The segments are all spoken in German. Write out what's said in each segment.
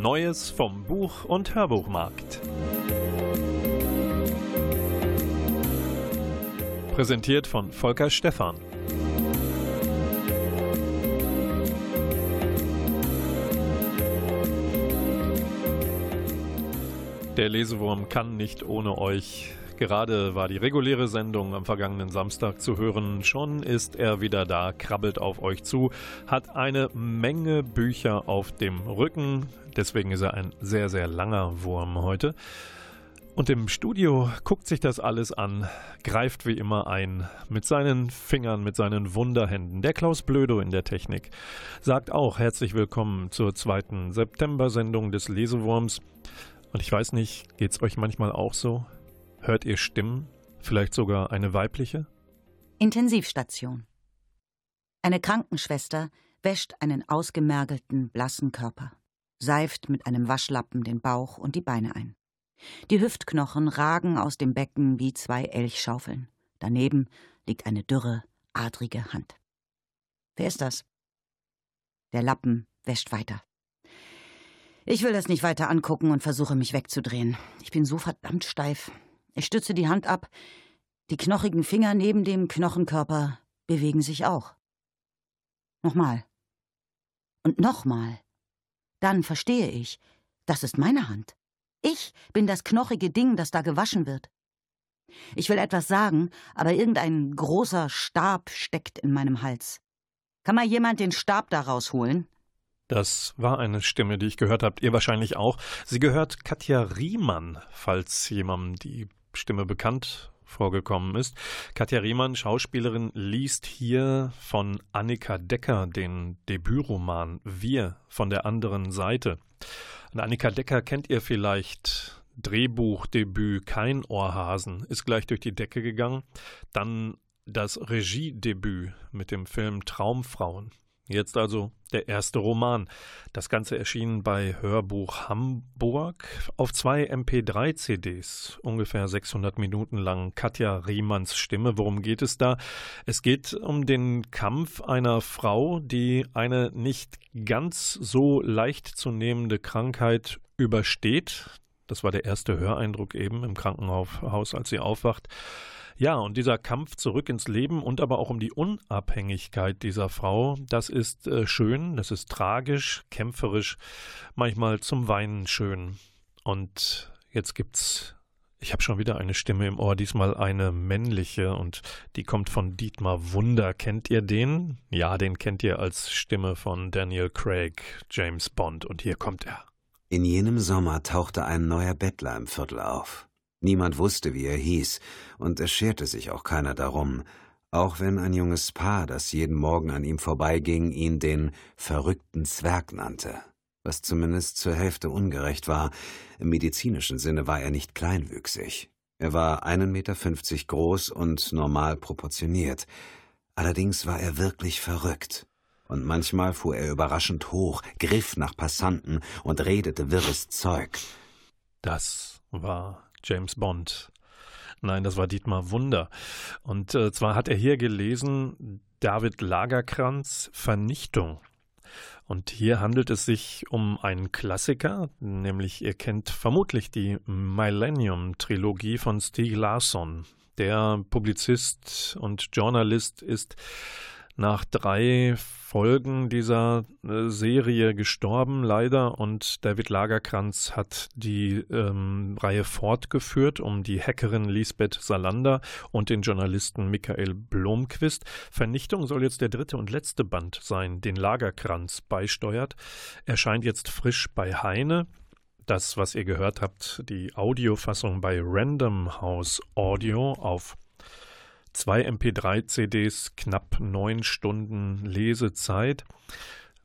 Neues vom Buch- und Hörbuchmarkt. Präsentiert von Volker Stephan. Der Lesewurm kann nicht ohne euch Gerade war die reguläre Sendung am vergangenen Samstag zu hören. Schon ist er wieder da, krabbelt auf euch zu, hat eine Menge Bücher auf dem Rücken. Deswegen ist er ein sehr, sehr langer Wurm heute. Und im Studio guckt sich das alles an, greift wie immer ein, mit seinen Fingern, mit seinen Wunderhänden. Der Klaus Blödo in der Technik sagt auch herzlich willkommen zur zweiten September-Sendung des Lesewurms. Und ich weiß nicht, geht's euch manchmal auch so? Hört ihr Stimmen? Vielleicht sogar eine weibliche? Intensivstation. Eine Krankenschwester wäscht einen ausgemergelten, blassen Körper, seift mit einem Waschlappen den Bauch und die Beine ein. Die Hüftknochen ragen aus dem Becken wie zwei Elchschaufeln. Daneben liegt eine dürre, adrige Hand. Wer ist das? Der Lappen wäscht weiter. Ich will das nicht weiter angucken und versuche mich wegzudrehen. Ich bin so verdammt steif. Ich stütze die Hand ab. Die knochigen Finger neben dem Knochenkörper bewegen sich auch. Nochmal. Und nochmal. Dann verstehe ich, das ist meine Hand. Ich bin das knochige Ding, das da gewaschen wird. Ich will etwas sagen, aber irgendein großer Stab steckt in meinem Hals. Kann mal jemand den Stab da rausholen? Das war eine Stimme, die ich gehört habt. Ihr wahrscheinlich auch. Sie gehört Katja Riemann, falls jemandem die Stimme bekannt vorgekommen ist. Katja Riemann, Schauspielerin, liest hier von Annika Decker den Debütroman Wir von der anderen Seite. Und Annika Decker kennt ihr vielleicht. Drehbuchdebüt Kein Ohrhasen ist gleich durch die Decke gegangen. Dann das Regiedebüt mit dem Film Traumfrauen. Jetzt also der erste Roman. Das Ganze erschien bei Hörbuch Hamburg auf zwei MP3-CDs, ungefähr 600 Minuten lang. Katja Riemanns Stimme. Worum geht es da? Es geht um den Kampf einer Frau, die eine nicht ganz so leicht zu nehmende Krankheit übersteht. Das war der erste Höreindruck eben im Krankenhaus, als sie aufwacht. Ja, und dieser Kampf zurück ins Leben und aber auch um die Unabhängigkeit dieser Frau, das ist äh, schön, das ist tragisch, kämpferisch, manchmal zum Weinen schön. Und jetzt gibt's ich habe schon wieder eine Stimme im Ohr, diesmal eine männliche und die kommt von Dietmar Wunder. Kennt ihr den? Ja, den kennt ihr als Stimme von Daniel Craig, James Bond und hier kommt er. In jenem Sommer tauchte ein neuer Bettler im Viertel auf. Niemand wusste, wie er hieß, und es scherte sich auch keiner darum, auch wenn ein junges Paar, das jeden Morgen an ihm vorbeiging, ihn den verrückten Zwerg nannte, was zumindest zur Hälfte ungerecht war, im medizinischen Sinne war er nicht kleinwüchsig. Er war 1,50 Meter groß und normal proportioniert, allerdings war er wirklich verrückt. Und manchmal fuhr er überraschend hoch, griff nach Passanten und redete wirres Zeug. Das war James Bond. Nein, das war Dietmar Wunder. Und äh, zwar hat er hier gelesen David Lagerkranz Vernichtung. Und hier handelt es sich um einen Klassiker, nämlich ihr kennt vermutlich die Millennium-Trilogie von Stieg Larsson. Der Publizist und Journalist ist nach drei Folgen dieser äh, Serie gestorben, leider. Und David Lagerkranz hat die ähm, Reihe fortgeführt um die Hackerin Lisbeth Salander und den Journalisten Michael Blomquist. Vernichtung soll jetzt der dritte und letzte Band sein, den Lagerkranz beisteuert. Erscheint jetzt frisch bei Heine. Das, was ihr gehört habt, die Audiofassung bei Random House Audio auf Zwei MP3-CDs, knapp neun Stunden Lesezeit.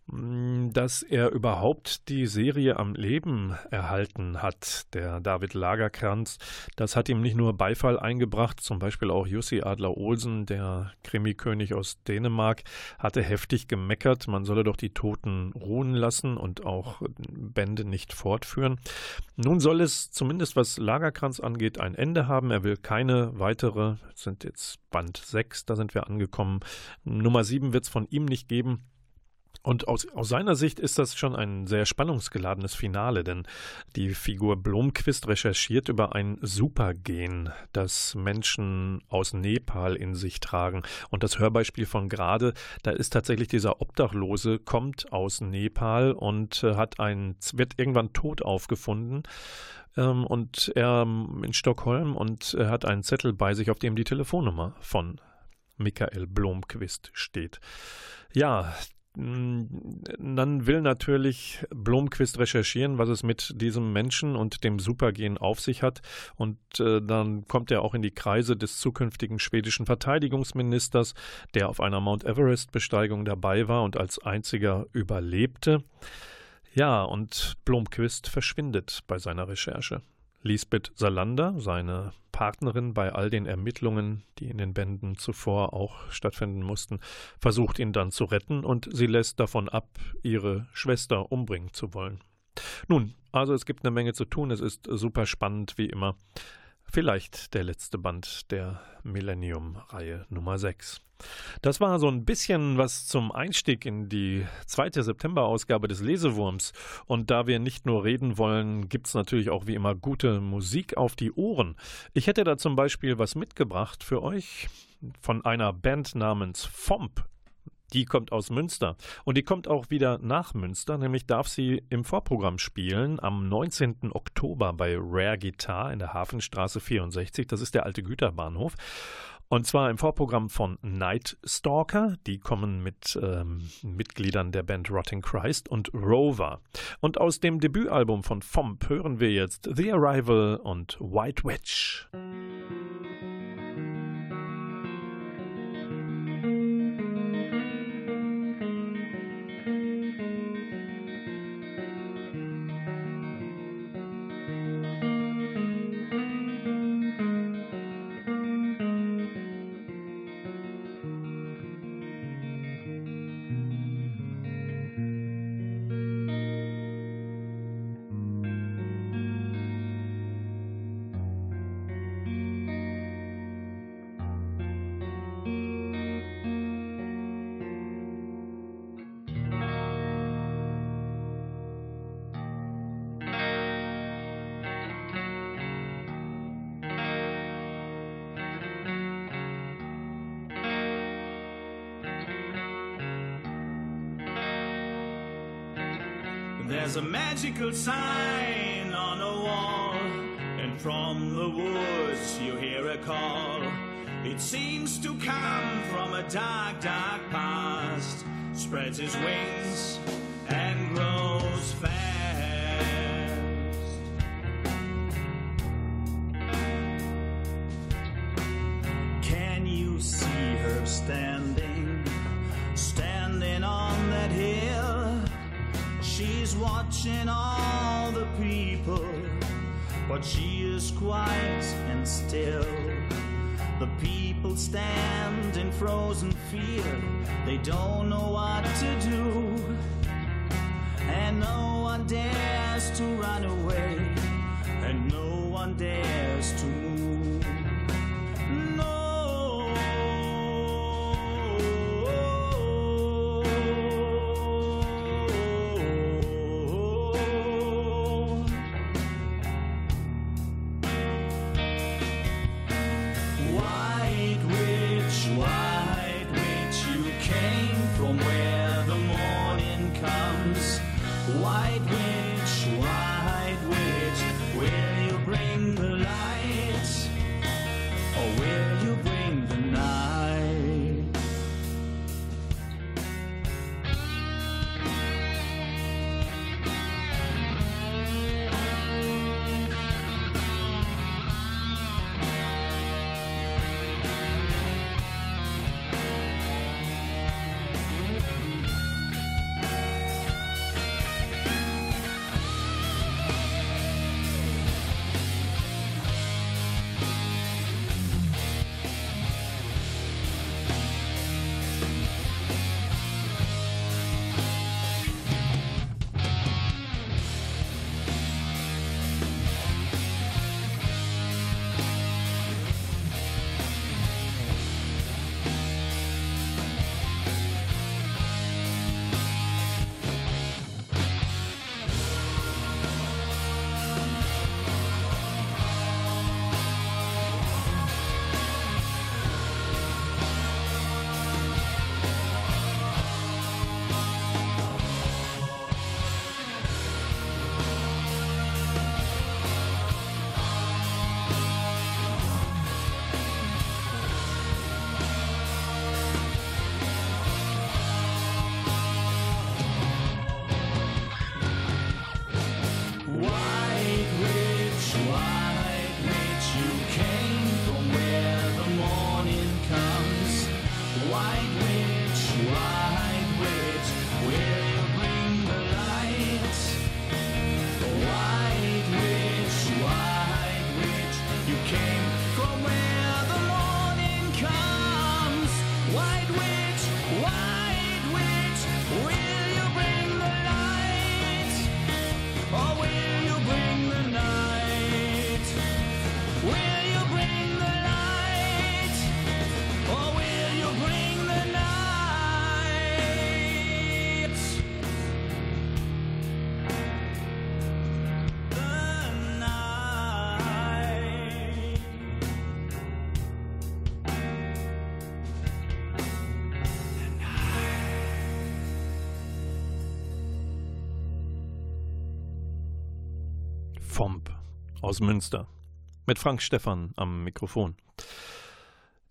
Mm, dass er überhaupt die Serie am Leben erhalten hat, der David Lagerkranz. Das hat ihm nicht nur Beifall eingebracht, zum Beispiel auch Jussi Adler-Olsen, der Krimikönig aus Dänemark, hatte heftig gemeckert, man solle doch die Toten ruhen lassen und auch Bände nicht fortführen. Nun soll es zumindest was Lagerkranz angeht ein Ende haben. Er will keine weitere, sind jetzt Band 6, da sind wir angekommen. Nummer 7 wird es von ihm nicht geben. Und aus, aus seiner Sicht ist das schon ein sehr spannungsgeladenes Finale, denn die Figur Blomquist recherchiert über ein Supergen, das Menschen aus Nepal in sich tragen. Und das Hörbeispiel von gerade, da ist tatsächlich dieser Obdachlose, kommt aus Nepal und äh, hat ein, wird irgendwann tot aufgefunden ähm, und er in Stockholm und er hat einen Zettel bei sich, auf dem die Telefonnummer von Michael Blomquist steht. Ja, dann will natürlich Blomquist recherchieren, was es mit diesem Menschen und dem Supergen auf sich hat. Und äh, dann kommt er auch in die Kreise des zukünftigen schwedischen Verteidigungsministers, der auf einer Mount Everest-Besteigung dabei war und als einziger überlebte. Ja, und Blomquist verschwindet bei seiner Recherche. Lisbeth Salander, seine Partnerin bei all den Ermittlungen, die in den Bänden zuvor auch stattfinden mussten, versucht ihn dann zu retten und sie lässt davon ab, ihre Schwester umbringen zu wollen. Nun, also es gibt eine Menge zu tun, es ist super spannend wie immer. Vielleicht der letzte Band der Millennium-Reihe Nummer 6. Das war so ein bisschen was zum Einstieg in die zweite September-Ausgabe des Lesewurms. Und da wir nicht nur reden wollen, gibt es natürlich auch wie immer gute Musik auf die Ohren. Ich hätte da zum Beispiel was mitgebracht für euch von einer Band namens FOMP. Die kommt aus Münster und die kommt auch wieder nach Münster, nämlich darf sie im Vorprogramm spielen am 19. Oktober bei Rare Guitar in der Hafenstraße 64. Das ist der alte Güterbahnhof. Und zwar im Vorprogramm von Night Stalker. Die kommen mit ähm, Mitgliedern der Band Rotting Christ und Rover. Und aus dem Debütalbum von FOMP hören wir jetzt The Arrival und White Witch. could sign. Watching all the people, but she is quiet and still. The people stand in frozen fear, they don't know what to do. And no one dares to run away, and no one dares to aus Münster. Mit Frank Stephan am Mikrofon.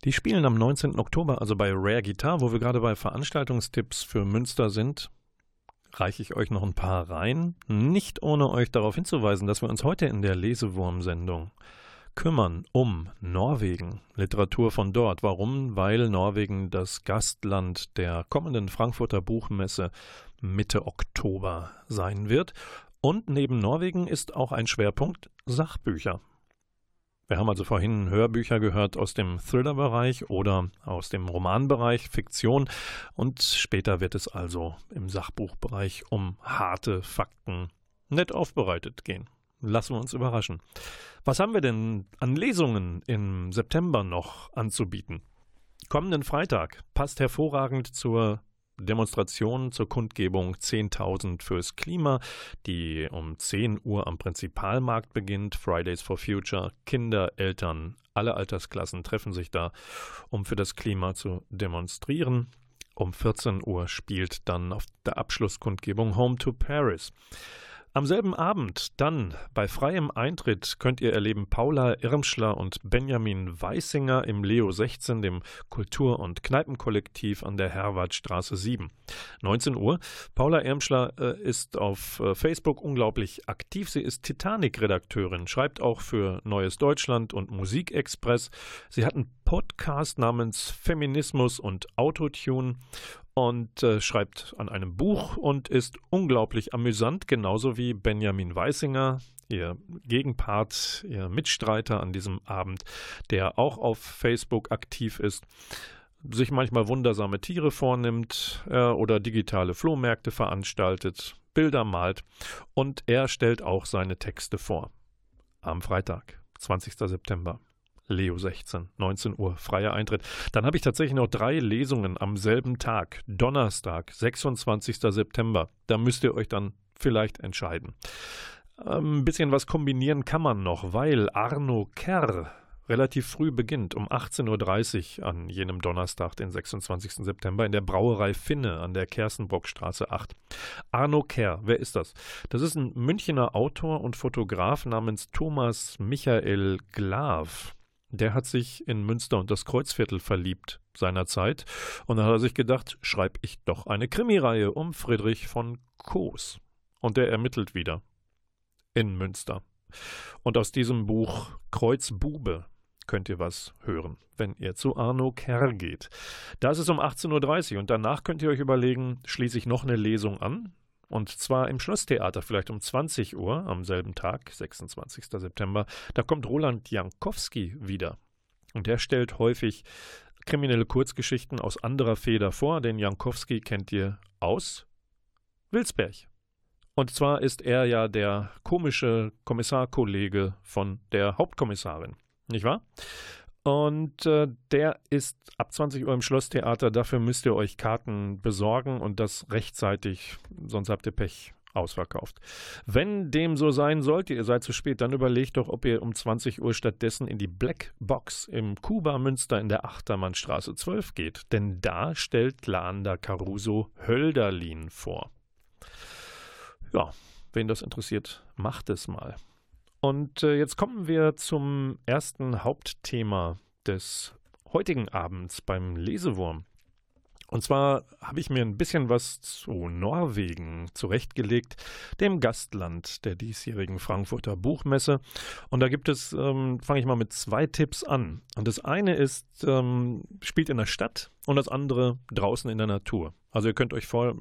Die spielen am 19. Oktober also bei Rare Guitar, wo wir gerade bei Veranstaltungstipps für Münster sind. Reiche ich euch noch ein paar rein, nicht ohne euch darauf hinzuweisen, dass wir uns heute in der Lesewurm-Sendung kümmern um Norwegen, Literatur von dort. Warum? Weil Norwegen das Gastland der kommenden Frankfurter Buchmesse Mitte Oktober sein wird. Und neben Norwegen ist auch ein Schwerpunkt Sachbücher. Wir haben also vorhin Hörbücher gehört aus dem Thriller-Bereich oder aus dem Romanbereich, Fiktion. Und später wird es also im Sachbuchbereich um harte Fakten nett aufbereitet gehen. Lassen wir uns überraschen. Was haben wir denn an Lesungen im September noch anzubieten? Kommenden Freitag passt hervorragend zur Demonstration zur Kundgebung 10.000 fürs Klima, die um 10 Uhr am Prinzipalmarkt beginnt. Fridays for Future, Kinder, Eltern, alle Altersklassen treffen sich da, um für das Klima zu demonstrieren. Um 14 Uhr spielt dann auf der Abschlusskundgebung Home to Paris. Am selben Abend, dann bei freiem Eintritt, könnt ihr erleben Paula Irmschler und Benjamin Weissinger im Leo 16, dem Kultur- und Kneipenkollektiv an der Herwartstraße 7. 19 Uhr. Paula Irmschler äh, ist auf äh, Facebook unglaublich aktiv. Sie ist Titanic-Redakteurin, schreibt auch für Neues Deutschland und Musikexpress. Sie hat einen Podcast namens Feminismus und Autotune und äh, schreibt an einem Buch und ist unglaublich amüsant, genauso wie Benjamin Weissinger, ihr Gegenpart, ihr Mitstreiter an diesem Abend, der auch auf Facebook aktiv ist, sich manchmal wundersame Tiere vornimmt äh, oder digitale Flohmärkte veranstaltet, Bilder malt und er stellt auch seine Texte vor. Am Freitag, 20. September. Leo 16, 19 Uhr, freier Eintritt. Dann habe ich tatsächlich noch drei Lesungen am selben Tag, Donnerstag, 26. September. Da müsst ihr euch dann vielleicht entscheiden. Ähm, ein bisschen was kombinieren kann man noch, weil Arno Kerr relativ früh beginnt, um 18.30 Uhr an jenem Donnerstag, den 26. September, in der Brauerei Finne an der Kerstenbockstraße 8. Arno Kerr, wer ist das? Das ist ein Münchner Autor und Fotograf namens Thomas Michael Glav der hat sich in Münster und das Kreuzviertel verliebt seinerzeit. Und dann hat er sich gedacht, schreibe ich doch eine Krimireihe um Friedrich von Koos. Und der ermittelt wieder in Münster. Und aus diesem Buch Kreuzbube könnt ihr was hören, wenn ihr zu Arno Kerr geht. Da ist es um 18.30 Uhr und danach könnt ihr euch überlegen, schließe ich noch eine Lesung an. Und zwar im Schlosstheater, vielleicht um 20 Uhr am selben Tag, 26. September. Da kommt Roland Jankowski wieder. Und der stellt häufig kriminelle Kurzgeschichten aus anderer Feder vor. Den Jankowski kennt ihr aus Wilsberg. Und zwar ist er ja der komische Kommissarkollege von der Hauptkommissarin, nicht wahr? Und äh, der ist ab 20 Uhr im Schlosstheater. Dafür müsst ihr euch Karten besorgen und das rechtzeitig, sonst habt ihr Pech ausverkauft. Wenn dem so sein sollte, ihr seid zu spät, dann überlegt doch, ob ihr um 20 Uhr stattdessen in die Black Box im Kuba Münster in der Achtermannstraße 12 geht. Denn da stellt Lander Caruso Hölderlin vor. Ja, wen das interessiert, macht es mal. Und äh, jetzt kommen wir zum ersten Hauptthema des heutigen Abends beim Lesewurm. Und zwar habe ich mir ein bisschen was zu Norwegen zurechtgelegt, dem Gastland der diesjährigen Frankfurter Buchmesse. Und da gibt es, ähm, fange ich mal mit zwei Tipps an. Und das eine ist, ähm, spielt in der Stadt und das andere draußen in der Natur. Also ihr könnt euch vor,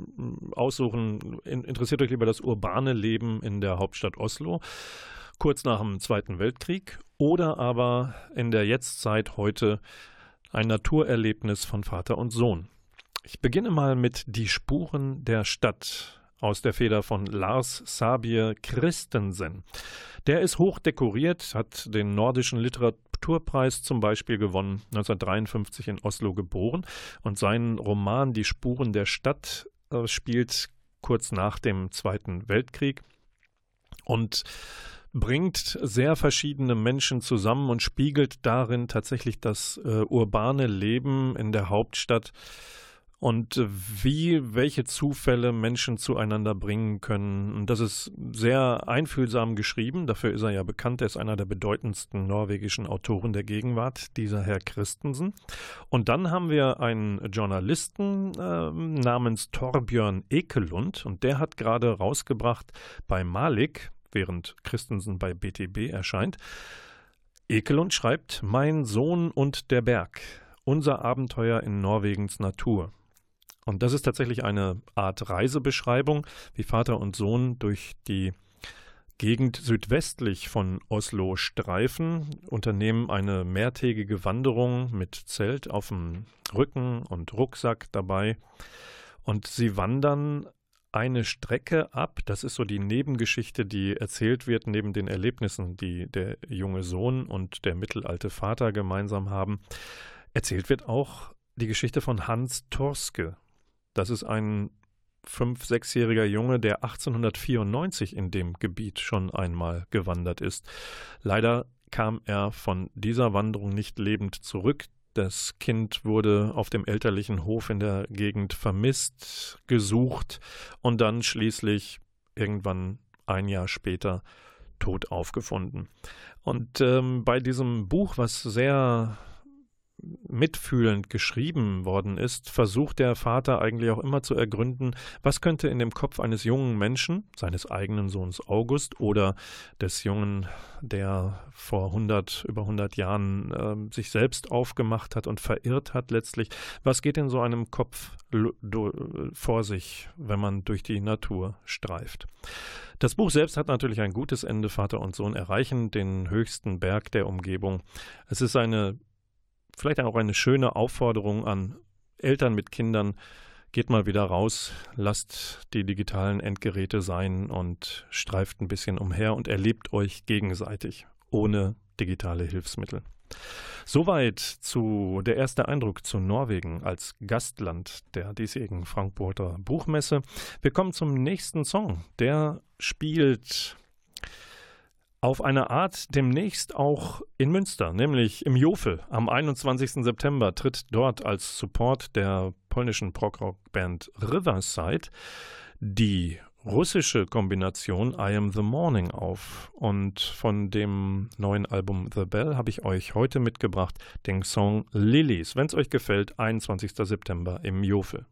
aussuchen, in, interessiert euch lieber das urbane Leben in der Hauptstadt Oslo kurz nach dem Zweiten Weltkrieg oder aber in der Jetztzeit heute ein Naturerlebnis von Vater und Sohn. Ich beginne mal mit Die Spuren der Stadt aus der Feder von Lars Sabier Christensen. Der ist hoch dekoriert, hat den nordischen Literaturpreis zum Beispiel gewonnen, 1953 in Oslo geboren und sein Roman Die Spuren der Stadt äh, spielt kurz nach dem Zweiten Weltkrieg und bringt sehr verschiedene Menschen zusammen und spiegelt darin tatsächlich das äh, urbane Leben in der Hauptstadt und wie welche Zufälle Menschen zueinander bringen können. Und das ist sehr einfühlsam geschrieben. Dafür ist er ja bekannt. Er ist einer der bedeutendsten norwegischen Autoren der Gegenwart, dieser Herr Christensen. Und dann haben wir einen Journalisten äh, namens Torbjörn Ekelund und der hat gerade rausgebracht bei Malik, während Christensen bei BTB erscheint. Ekelund schreibt Mein Sohn und der Berg. Unser Abenteuer in Norwegens Natur. Und das ist tatsächlich eine Art Reisebeschreibung, wie Vater und Sohn durch die Gegend südwestlich von Oslo streifen, unternehmen eine mehrtägige Wanderung mit Zelt auf dem Rücken und Rucksack dabei. Und sie wandern eine Strecke ab. Das ist so die Nebengeschichte, die erzählt wird neben den Erlebnissen, die der junge Sohn und der mittelalte Vater gemeinsam haben. Erzählt wird auch die Geschichte von Hans Torske, das ist ein fünf-, sechsjähriger Junge, der 1894 in dem Gebiet schon einmal gewandert ist. Leider kam er von dieser Wanderung nicht lebend zurück. Das Kind wurde auf dem elterlichen Hof in der Gegend vermisst, gesucht und dann schließlich irgendwann ein Jahr später tot aufgefunden. Und ähm, bei diesem Buch, was sehr mitfühlend geschrieben worden ist, versucht der Vater eigentlich auch immer zu ergründen, was könnte in dem Kopf eines jungen Menschen, seines eigenen Sohns August oder des Jungen, der vor 100, über 100 Jahren äh, sich selbst aufgemacht hat und verirrt hat letztlich, was geht in so einem Kopf vor sich, wenn man durch die Natur streift. Das Buch selbst hat natürlich ein gutes Ende. Vater und Sohn erreichen den höchsten Berg der Umgebung. Es ist eine vielleicht auch eine schöne Aufforderung an Eltern mit Kindern, geht mal wieder raus, lasst die digitalen Endgeräte sein und streift ein bisschen umher und erlebt euch gegenseitig ohne digitale Hilfsmittel. Soweit zu der erste Eindruck zu Norwegen als Gastland der diesjährigen Frankfurter Buchmesse. Wir kommen zum nächsten Song. Der spielt auf eine Art demnächst auch in Münster, nämlich im Jofel. Am 21. September tritt dort als Support der polnischen Prog-Rock-Band Riverside die russische Kombination I Am the Morning auf. Und von dem neuen Album The Bell habe ich euch heute mitgebracht den Song Lilies. Wenn es euch gefällt, 21. September im Jofel.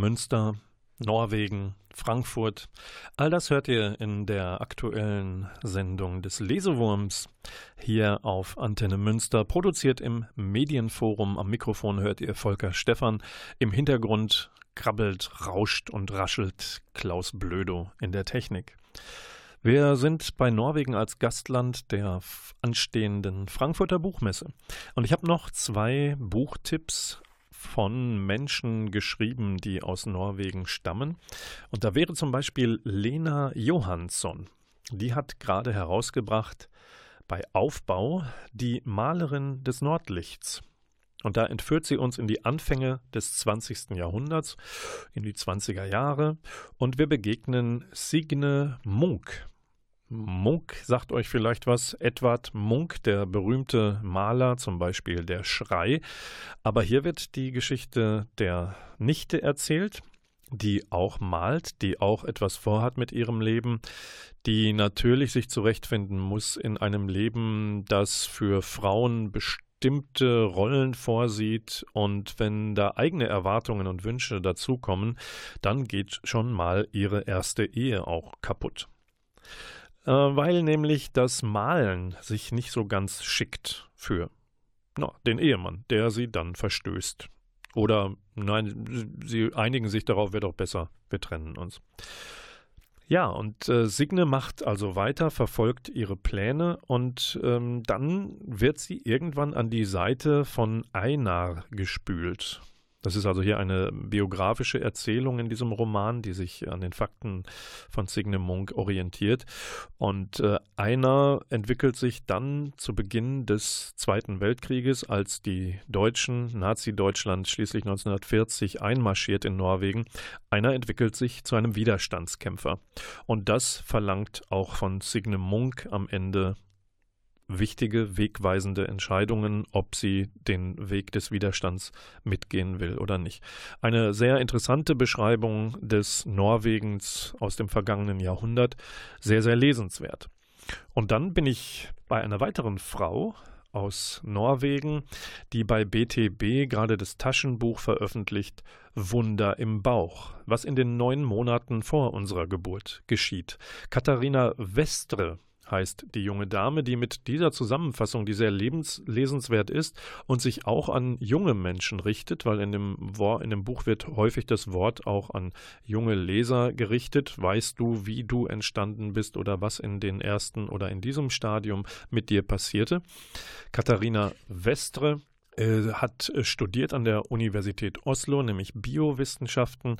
Münster, Norwegen, Frankfurt. All das hört ihr in der aktuellen Sendung des Lesewurms hier auf Antenne Münster, produziert im Medienforum. Am Mikrofon hört ihr Volker Stephan. Im Hintergrund krabbelt, rauscht und raschelt Klaus Blödo in der Technik. Wir sind bei Norwegen als Gastland der anstehenden Frankfurter Buchmesse. Und ich habe noch zwei Buchtipps von Menschen geschrieben, die aus Norwegen stammen. Und da wäre zum Beispiel Lena Johansson. Die hat gerade herausgebracht bei Aufbau die Malerin des Nordlichts. Und da entführt sie uns in die Anfänge des 20. Jahrhunderts, in die 20er Jahre, und wir begegnen Signe Munk. Munk sagt euch vielleicht was. Edward Munk, der berühmte Maler, zum Beispiel der Schrei. Aber hier wird die Geschichte der Nichte erzählt, die auch malt, die auch etwas vorhat mit ihrem Leben, die natürlich sich zurechtfinden muss in einem Leben, das für Frauen bestimmte Rollen vorsieht und wenn da eigene Erwartungen und Wünsche dazukommen, dann geht schon mal ihre erste Ehe auch kaputt. Äh, weil nämlich das Malen sich nicht so ganz schickt für na, den Ehemann, der sie dann verstößt. Oder nein, sie einigen sich darauf, wird auch besser, wir trennen uns. Ja, und äh, Signe macht also weiter, verfolgt ihre Pläne und ähm, dann wird sie irgendwann an die Seite von Einar gespült. Das ist also hier eine biografische Erzählung in diesem Roman, die sich an den Fakten von Signe Munk orientiert. Und äh, einer entwickelt sich dann zu Beginn des Zweiten Weltkrieges, als die Deutschen, Nazi-Deutschland schließlich 1940 einmarschiert in Norwegen. Einer entwickelt sich zu einem Widerstandskämpfer. Und das verlangt auch von Signe Munk am Ende wichtige, wegweisende Entscheidungen, ob sie den Weg des Widerstands mitgehen will oder nicht. Eine sehr interessante Beschreibung des Norwegens aus dem vergangenen Jahrhundert, sehr, sehr lesenswert. Und dann bin ich bei einer weiteren Frau aus Norwegen, die bei BTB gerade das Taschenbuch veröffentlicht Wunder im Bauch, was in den neun Monaten vor unserer Geburt geschieht. Katharina Westre heißt die junge Dame, die mit dieser Zusammenfassung, die sehr lesenswert ist und sich auch an junge Menschen richtet, weil in dem, in dem Buch wird häufig das Wort auch an junge Leser gerichtet. Weißt du, wie du entstanden bist oder was in den ersten oder in diesem Stadium mit dir passierte? Katharina Westre äh, hat studiert an der Universität Oslo, nämlich Biowissenschaften,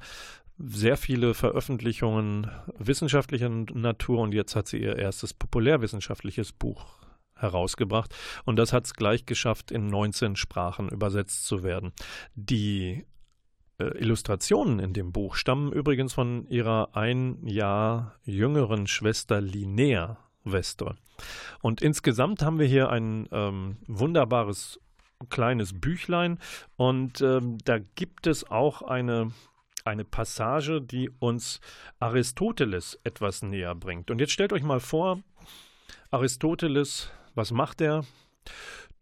sehr viele Veröffentlichungen wissenschaftlicher Natur und jetzt hat sie ihr erstes populärwissenschaftliches Buch herausgebracht und das hat es gleich geschafft, in 19 Sprachen übersetzt zu werden. Die äh, Illustrationen in dem Buch stammen übrigens von ihrer ein Jahr jüngeren Schwester Linnea Wester. Und insgesamt haben wir hier ein ähm, wunderbares kleines Büchlein und ähm, da gibt es auch eine eine Passage, die uns Aristoteles etwas näher bringt. Und jetzt stellt euch mal vor, Aristoteles, was macht er?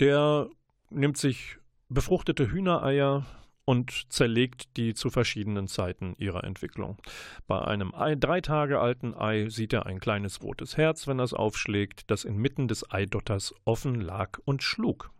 Der nimmt sich befruchtete Hühnereier und zerlegt die zu verschiedenen Zeiten ihrer Entwicklung. Bei einem Ei, drei Tage alten Ei sieht er ein kleines rotes Herz, wenn er es aufschlägt, das inmitten des Eidotters offen lag und schlug.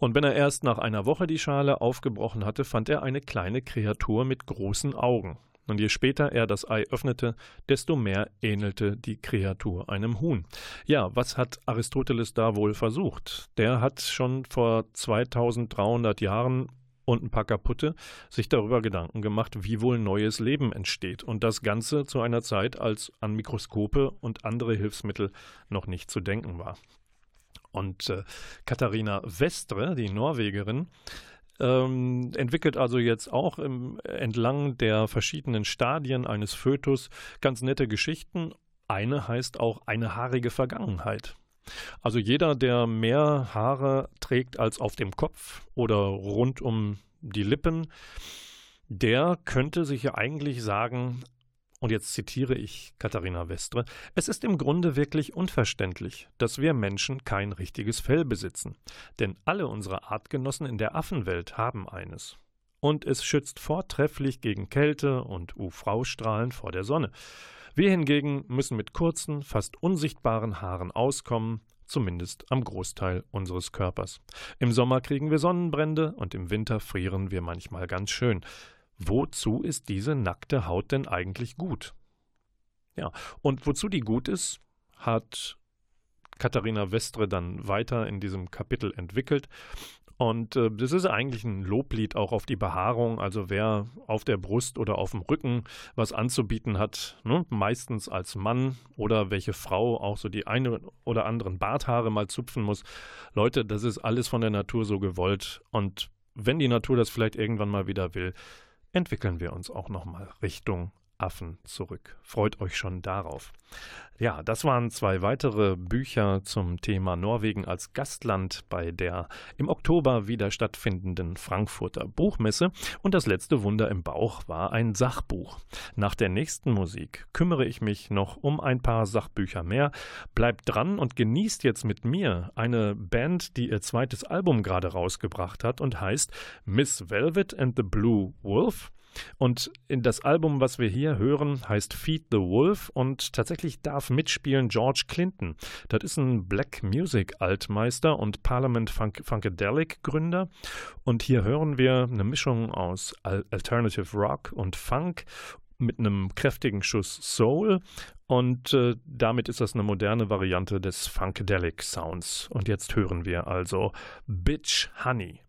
Und wenn er erst nach einer Woche die Schale aufgebrochen hatte, fand er eine kleine Kreatur mit großen Augen. Und je später er das Ei öffnete, desto mehr ähnelte die Kreatur einem Huhn. Ja, was hat Aristoteles da wohl versucht? Der hat schon vor 2300 Jahren und ein paar kaputte sich darüber Gedanken gemacht, wie wohl neues Leben entsteht. Und das Ganze zu einer Zeit, als an Mikroskope und andere Hilfsmittel noch nicht zu denken war. Und äh, Katharina Westre, die Norwegerin, ähm, entwickelt also jetzt auch im, entlang der verschiedenen Stadien eines Fötus ganz nette Geschichten. Eine heißt auch eine haarige Vergangenheit. Also jeder, der mehr Haare trägt als auf dem Kopf oder rund um die Lippen, der könnte sich ja eigentlich sagen, und jetzt zitiere ich Katharina Westre, es ist im Grunde wirklich unverständlich, dass wir Menschen kein richtiges Fell besitzen, denn alle unsere Artgenossen in der Affenwelt haben eines. und es schützt vortrefflich gegen Kälte und UV-Strahlen vor der Sonne. Wir hingegen müssen mit kurzen, fast unsichtbaren Haaren auskommen, zumindest am Großteil unseres Körpers. Im Sommer kriegen wir Sonnenbrände und im Winter frieren wir manchmal ganz schön. Wozu ist diese nackte Haut denn eigentlich gut? Ja, und wozu die gut ist, hat Katharina Westre dann weiter in diesem Kapitel entwickelt. Und äh, das ist eigentlich ein Loblied auch auf die Behaarung. Also wer auf der Brust oder auf dem Rücken was anzubieten hat, ne, meistens als Mann oder welche Frau auch so die eine oder anderen Barthaare mal zupfen muss. Leute, das ist alles von der Natur so gewollt. Und wenn die Natur das vielleicht irgendwann mal wieder will, entwickeln wir uns auch nochmal Richtung Affen zurück. Freut euch schon darauf. Ja, das waren zwei weitere Bücher zum Thema Norwegen als Gastland bei der im Oktober wieder stattfindenden Frankfurter Buchmesse. Und das letzte Wunder im Bauch war ein Sachbuch. Nach der nächsten Musik kümmere ich mich noch um ein paar Sachbücher mehr. Bleibt dran und genießt jetzt mit mir eine Band, die ihr zweites Album gerade rausgebracht hat und heißt Miss Velvet and the Blue Wolf. Und das Album, was wir hier hören, heißt Feed the Wolf und tatsächlich darf mitspielen George Clinton. Das ist ein Black Music Altmeister und Parliament Funk Funkadelic Gründer. Und hier hören wir eine Mischung aus Alternative Rock und Funk mit einem kräftigen Schuss Soul und äh, damit ist das eine moderne Variante des Funkadelic Sounds. Und jetzt hören wir also Bitch Honey.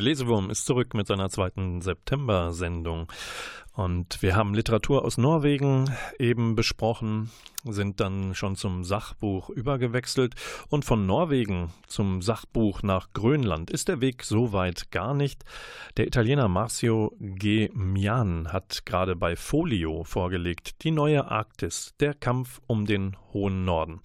Der Lesewurm ist zurück mit seiner zweiten September-Sendung. Und wir haben Literatur aus Norwegen eben besprochen, sind dann schon zum Sachbuch übergewechselt. Und von Norwegen zum Sachbuch nach Grönland ist der Weg so weit gar nicht. Der Italiener Marcio G. Mian hat gerade bei Folio vorgelegt, die neue Arktis, der Kampf um den hohen Norden.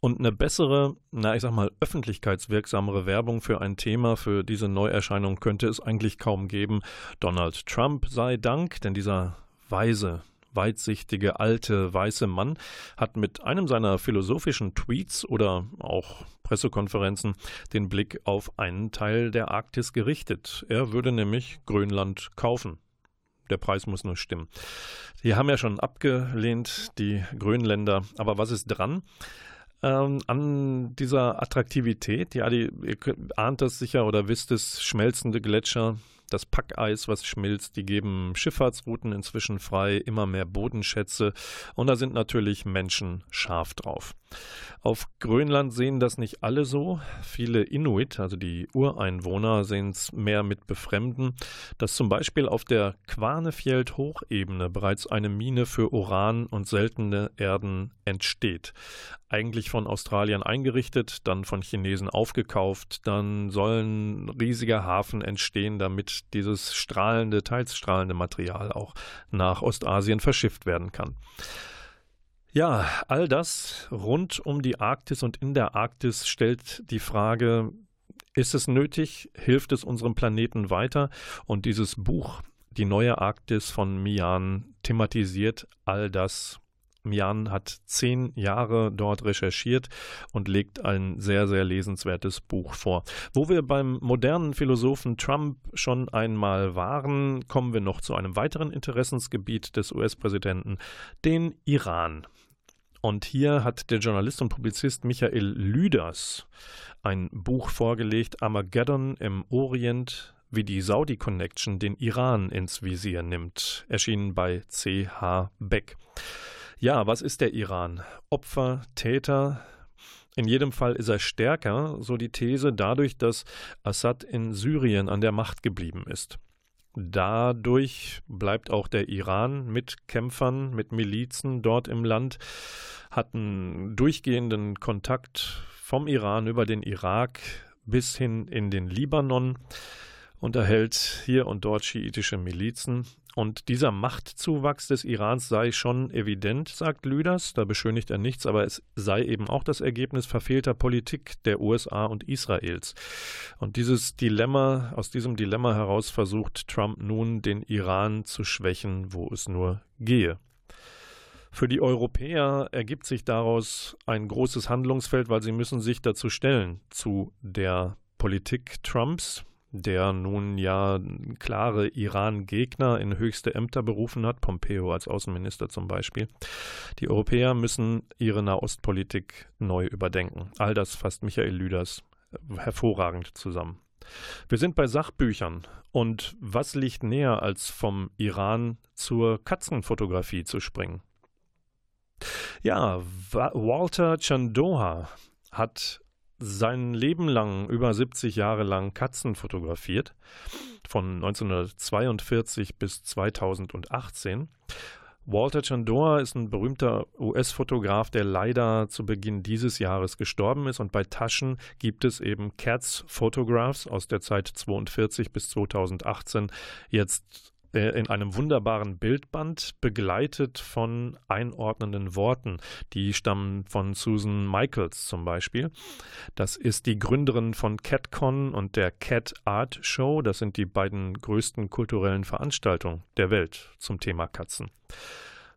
Und eine bessere, na ich sag mal, öffentlichkeitswirksamere Werbung für ein Thema, für diese Neuerscheinung könnte es eigentlich kaum geben. Donald Trump sei Dank, denn dieser weise, weitsichtige, alte, weiße Mann hat mit einem seiner philosophischen Tweets oder auch Pressekonferenzen den Blick auf einen Teil der Arktis gerichtet. Er würde nämlich Grönland kaufen. Der Preis muss nur stimmen. Die haben ja schon abgelehnt, die Grönländer. Aber was ist dran? Ähm, an dieser Attraktivität, ja, die, ihr ahnt das sicher oder wisst es, schmelzende Gletscher, das Packeis, was schmilzt, die geben Schifffahrtsrouten inzwischen frei, immer mehr Bodenschätze und da sind natürlich Menschen scharf drauf. Auf Grönland sehen das nicht alle so. Viele Inuit, also die Ureinwohner, sehen es mehr mit Befremden, dass zum Beispiel auf der Quanefjeld-Hochebene bereits eine Mine für Uran und seltene Erden entsteht. Eigentlich von Australien eingerichtet, dann von Chinesen aufgekauft, dann soll ein riesiger Hafen entstehen, damit dieses strahlende, teils strahlende Material auch nach Ostasien verschifft werden kann. Ja, all das rund um die Arktis und in der Arktis stellt die Frage, ist es nötig? Hilft es unserem Planeten weiter? Und dieses Buch, Die neue Arktis von Mian, thematisiert all das. Mian hat zehn Jahre dort recherchiert und legt ein sehr, sehr lesenswertes Buch vor. Wo wir beim modernen Philosophen Trump schon einmal waren, kommen wir noch zu einem weiteren Interessensgebiet des US-Präsidenten, den Iran. Und hier hat der Journalist und Publizist Michael Lüders ein Buch vorgelegt, Armageddon im Orient, wie die Saudi Connection den Iran ins Visier nimmt, erschienen bei C.H. Beck. Ja, was ist der Iran? Opfer, Täter, in jedem Fall ist er stärker, so die These, dadurch, dass Assad in Syrien an der Macht geblieben ist. Dadurch bleibt auch der Iran mit Kämpfern, mit Milizen dort im Land, hat einen durchgehenden Kontakt vom Iran über den Irak bis hin in den Libanon, unterhält hier und dort schiitische Milizen und dieser Machtzuwachs des Irans sei schon evident, sagt Lüders, da beschönigt er nichts, aber es sei eben auch das Ergebnis verfehlter Politik der USA und Israels. Und dieses Dilemma, aus diesem Dilemma heraus versucht Trump nun, den Iran zu schwächen, wo es nur gehe. Für die Europäer ergibt sich daraus ein großes Handlungsfeld, weil sie müssen sich dazu stellen, zu der Politik Trumps, der nun ja klare Iran-Gegner in höchste Ämter berufen hat, Pompeo als Außenminister zum Beispiel. Die Europäer müssen ihre Nahostpolitik neu überdenken. All das fasst Michael Lüders hervorragend zusammen. Wir sind bei Sachbüchern. Und was liegt näher, als vom Iran zur Katzenfotografie zu springen? Ja, Walter Chandoha hat sein Leben lang, über 70 Jahre lang, Katzen fotografiert, von 1942 bis 2018. Walter Chandor ist ein berühmter US-Fotograf, der leider zu Beginn dieses Jahres gestorben ist. Und bei Taschen gibt es eben Cats Photographs aus der Zeit 42 bis 2018 jetzt in einem wunderbaren Bildband, begleitet von einordnenden Worten. Die stammen von Susan Michaels zum Beispiel. Das ist die Gründerin von CatCon und der Cat Art Show. Das sind die beiden größten kulturellen Veranstaltungen der Welt zum Thema Katzen.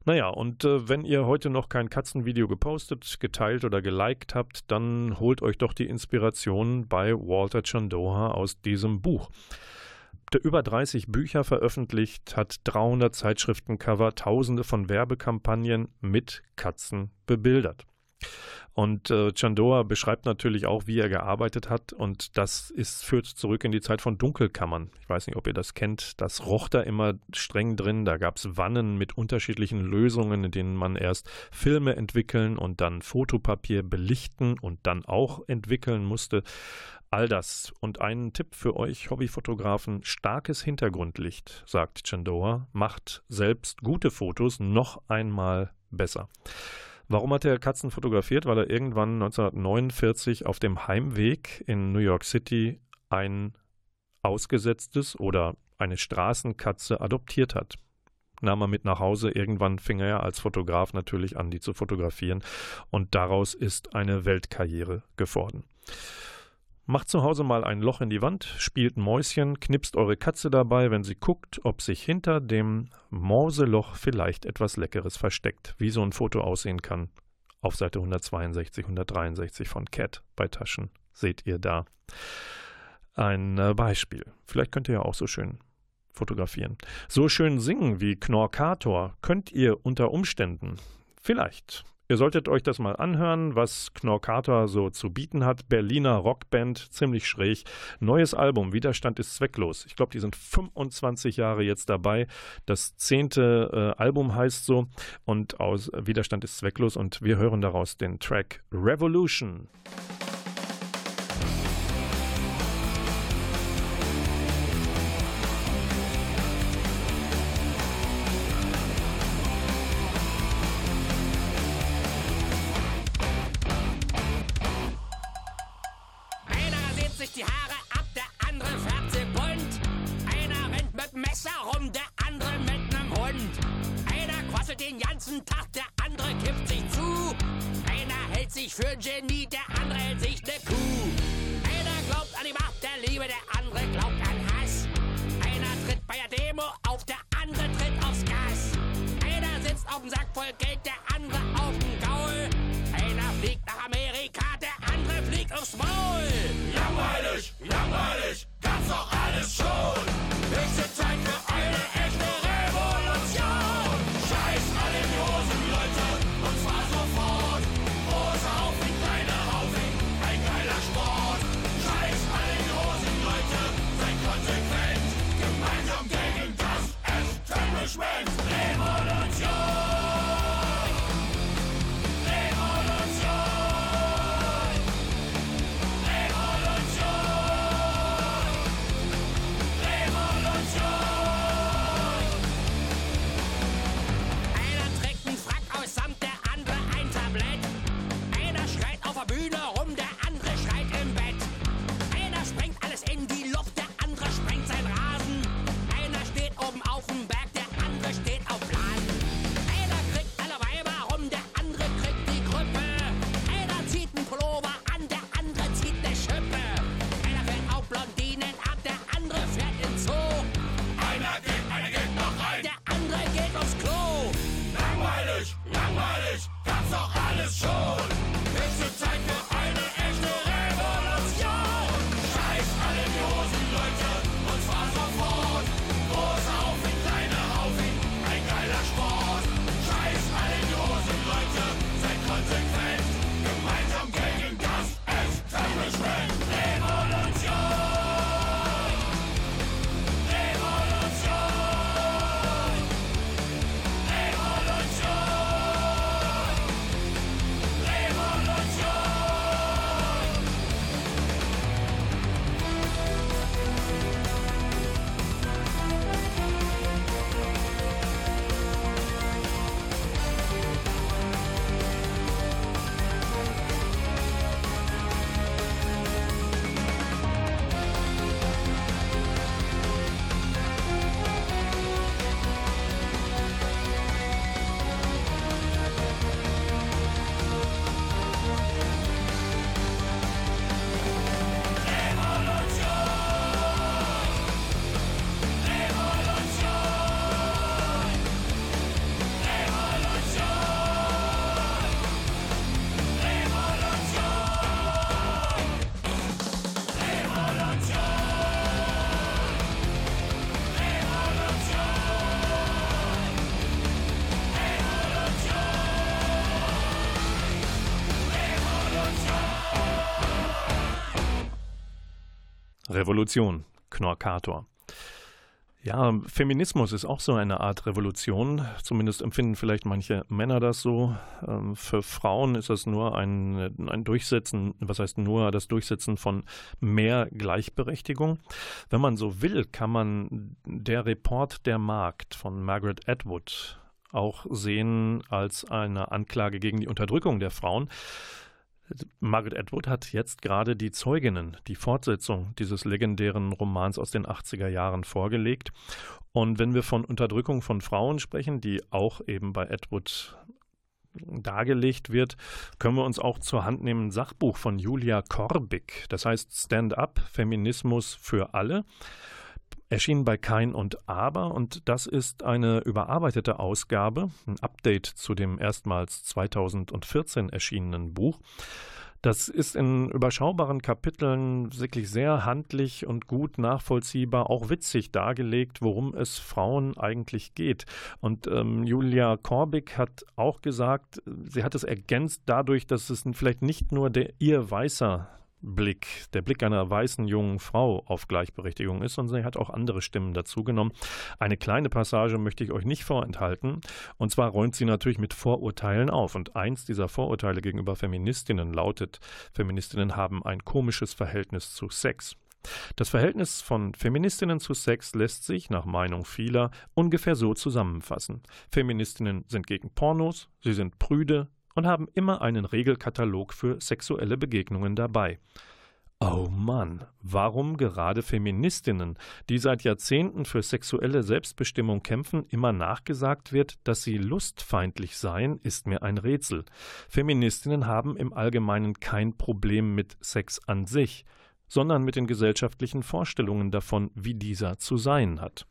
Naja, und äh, wenn ihr heute noch kein Katzenvideo gepostet, geteilt oder geliked habt, dann holt euch doch die Inspiration bei Walter Chandoha aus diesem Buch über 30 Bücher veröffentlicht, hat 300 Zeitschriftencover, tausende von Werbekampagnen mit Katzen bebildert. Und äh, Chandoa beschreibt natürlich auch, wie er gearbeitet hat. Und das ist, führt zurück in die Zeit von Dunkelkammern. Ich weiß nicht, ob ihr das kennt. Das roch da immer streng drin. Da gab es Wannen mit unterschiedlichen Lösungen, in denen man erst Filme entwickeln und dann Fotopapier belichten und dann auch entwickeln musste. All das und einen Tipp für euch Hobbyfotografen: starkes Hintergrundlicht, sagt Chendoa, macht selbst gute Fotos noch einmal besser. Warum hat er Katzen fotografiert? Weil er irgendwann 1949 auf dem Heimweg in New York City ein ausgesetztes oder eine Straßenkatze adoptiert hat. Nahm er mit nach Hause. Irgendwann fing er als Fotograf natürlich an, die zu fotografieren. Und daraus ist eine Weltkarriere geworden. Macht zu Hause mal ein Loch in die Wand, spielt Mäuschen, knipst eure Katze dabei, wenn sie guckt, ob sich hinter dem Morseloch vielleicht etwas Leckeres versteckt, wie so ein Foto aussehen kann. Auf Seite 162, 163 von Cat bei Taschen seht ihr da ein äh, Beispiel. Vielleicht könnt ihr ja auch so schön fotografieren. So schön singen wie Knorkator könnt ihr unter Umständen vielleicht Ihr solltet euch das mal anhören, was Knorkator so zu bieten hat. Berliner Rockband, ziemlich schräg. Neues Album, Widerstand ist zwecklos. Ich glaube, die sind 25 Jahre jetzt dabei. Das zehnte äh, Album heißt so und aus Widerstand ist zwecklos und wir hören daraus den Track Revolution. Genie, der andere hält sich ne Kuh. Einer glaubt an die Macht der Liebe, der andere glaubt an Hass. Einer tritt bei der Demo auf, der andere tritt aufs Gas. Einer sitzt auf dem Sack voll Geld, der andere auf dem Gaul. Einer fliegt nach Amerika, der andere fliegt aufs Maul. Langweilig, langweilig, kannst doch alles schon. Revolution, Knorkator. Ja, Feminismus ist auch so eine Art Revolution. Zumindest empfinden vielleicht manche Männer das so. Ähm, für Frauen ist das nur ein, ein Durchsetzen, was heißt nur das Durchsetzen von mehr Gleichberechtigung. Wenn man so will, kann man der Report der Markt von Margaret Atwood auch sehen als eine Anklage gegen die Unterdrückung der Frauen. Margaret Atwood hat jetzt gerade die Zeuginnen, die Fortsetzung dieses legendären Romans aus den 80er Jahren vorgelegt. Und wenn wir von Unterdrückung von Frauen sprechen, die auch eben bei Atwood dargelegt wird, können wir uns auch zur Hand nehmen ein Sachbuch von Julia Korbig. Das heißt Stand Up, Feminismus für alle erschienen bei Kein und Aber und das ist eine überarbeitete Ausgabe, ein Update zu dem erstmals 2014 erschienenen Buch. Das ist in überschaubaren Kapiteln wirklich sehr handlich und gut nachvollziehbar, auch witzig dargelegt, worum es Frauen eigentlich geht. Und ähm, Julia Korbig hat auch gesagt, sie hat es ergänzt dadurch, dass es vielleicht nicht nur der ihr weißer Blick, der Blick einer weißen jungen Frau auf Gleichberechtigung ist, sondern sie hat auch andere Stimmen dazugenommen. Eine kleine Passage möchte ich euch nicht vorenthalten. Und zwar räumt sie natürlich mit Vorurteilen auf. Und eins dieser Vorurteile gegenüber Feministinnen lautet, Feministinnen haben ein komisches Verhältnis zu Sex. Das Verhältnis von Feministinnen zu Sex lässt sich, nach Meinung vieler, ungefähr so zusammenfassen. Feministinnen sind gegen Pornos, sie sind prüde, und haben immer einen Regelkatalog für sexuelle Begegnungen dabei. Oh Mann, warum gerade Feministinnen, die seit Jahrzehnten für sexuelle Selbstbestimmung kämpfen, immer nachgesagt wird, dass sie lustfeindlich seien, ist mir ein Rätsel. Feministinnen haben im Allgemeinen kein Problem mit Sex an sich, sondern mit den gesellschaftlichen Vorstellungen davon, wie dieser zu sein hat.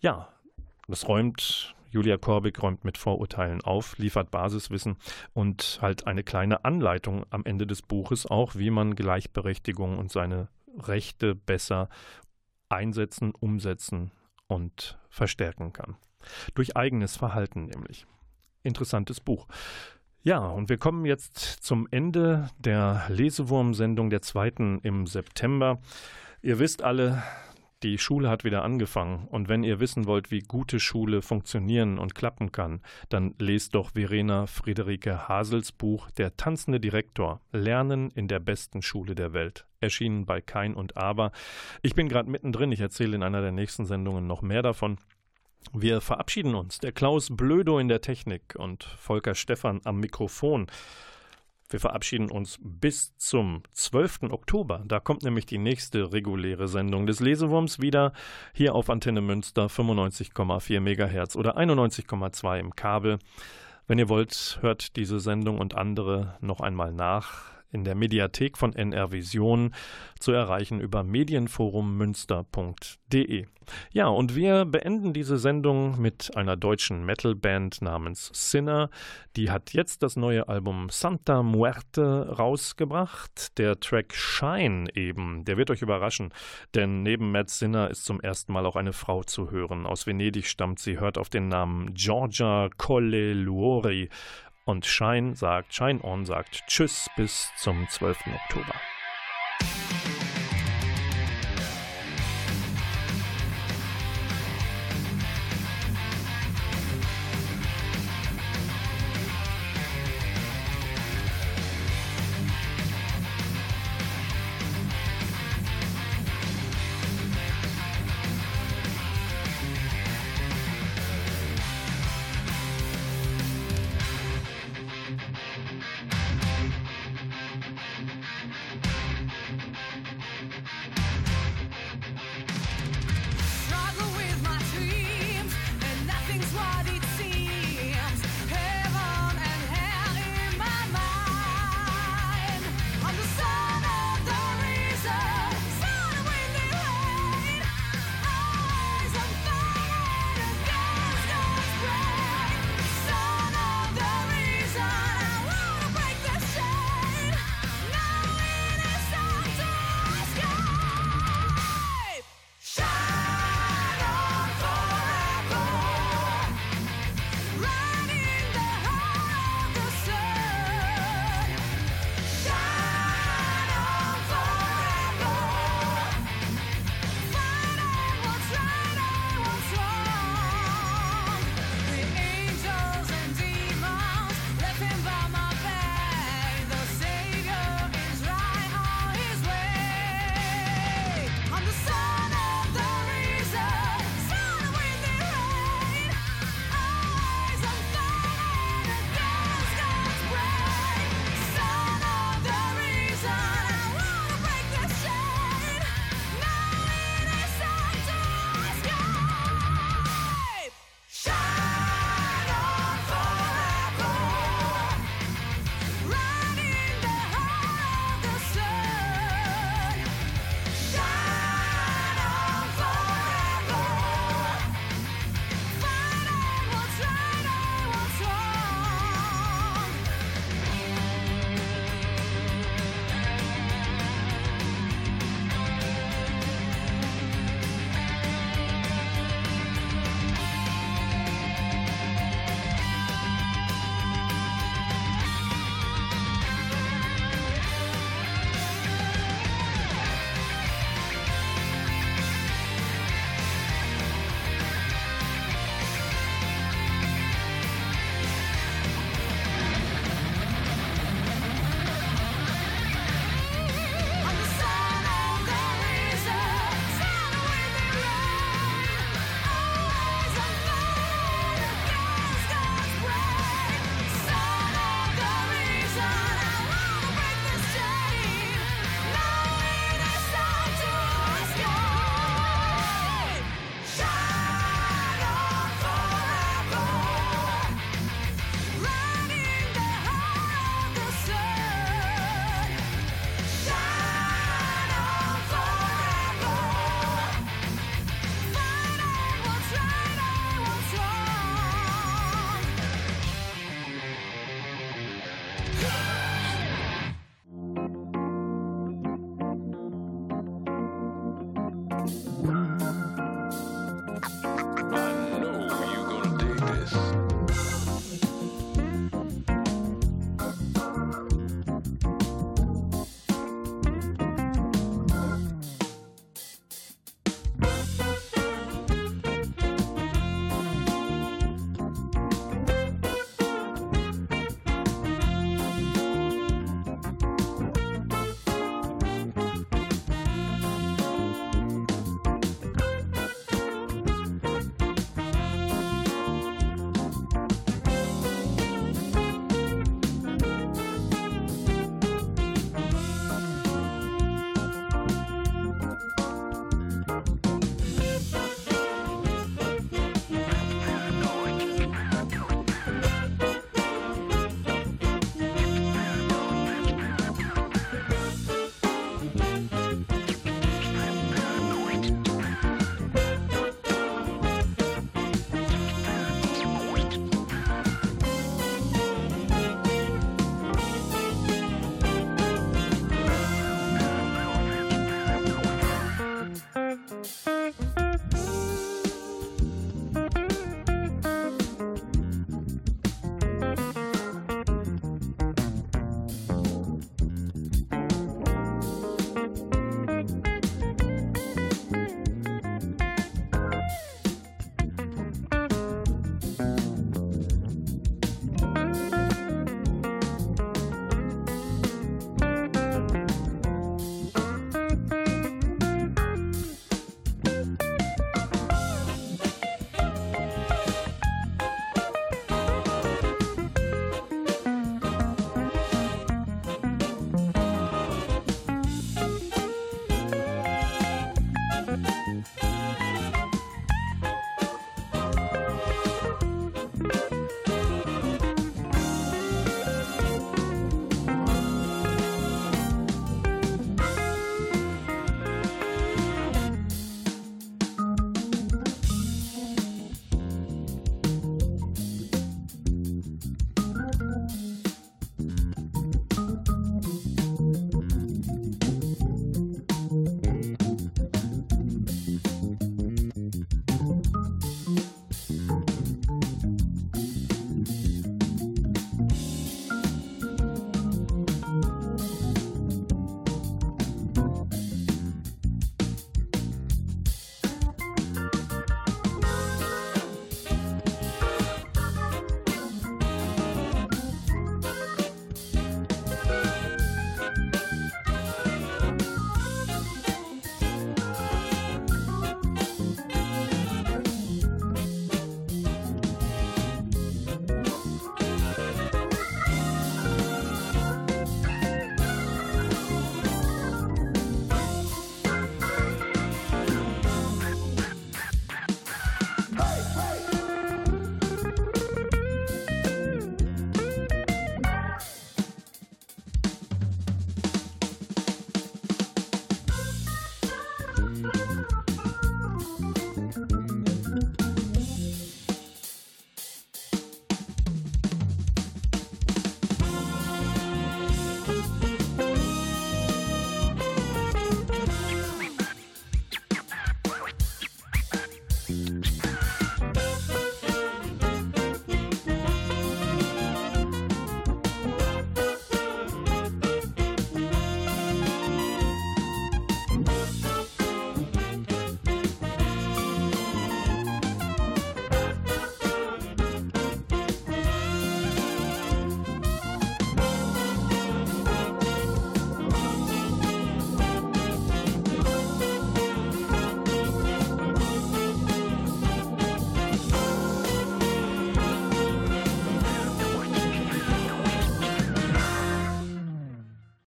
Ja, das räumt Julia Korbig räumt mit Vorurteilen auf, liefert Basiswissen und halt eine kleine Anleitung am Ende des Buches auch, wie man Gleichberechtigung und seine Rechte besser einsetzen, umsetzen und verstärken kann. Durch eigenes Verhalten nämlich. Interessantes Buch. Ja, und wir kommen jetzt zum Ende der Lesewurm-Sendung der zweiten im September. Ihr wisst alle, die Schule hat wieder angefangen und wenn ihr wissen wollt, wie gute Schule funktionieren und klappen kann, dann lest doch Verena Friederike Hasels Buch Der tanzende Direktor Lernen in der besten Schule der Welt. Erschienen bei Kein und Aber. Ich bin gerade mittendrin, ich erzähle in einer der nächsten Sendungen noch mehr davon. Wir verabschieden uns. Der Klaus Blödo in der Technik und Volker Stephan am Mikrofon. Wir verabschieden uns bis zum 12. Oktober. Da kommt nämlich die nächste reguläre Sendung des Lesewurms wieder hier auf Antenne Münster 95,4 MHz oder 91,2 im Kabel. Wenn ihr wollt, hört diese Sendung und andere noch einmal nach in der Mediathek von NR Vision zu erreichen über medienforummünster.de. Ja, und wir beenden diese Sendung mit einer deutschen Metalband namens Sinner. Die hat jetzt das neue Album Santa Muerte rausgebracht. Der Track Shine eben, der wird euch überraschen, denn neben Matt Sinner ist zum ersten Mal auch eine Frau zu hören. Aus Venedig stammt sie, hört auf den Namen Giorgia Colleluori und Shine sagt, Shine On sagt Tschüss bis zum 12. Oktober.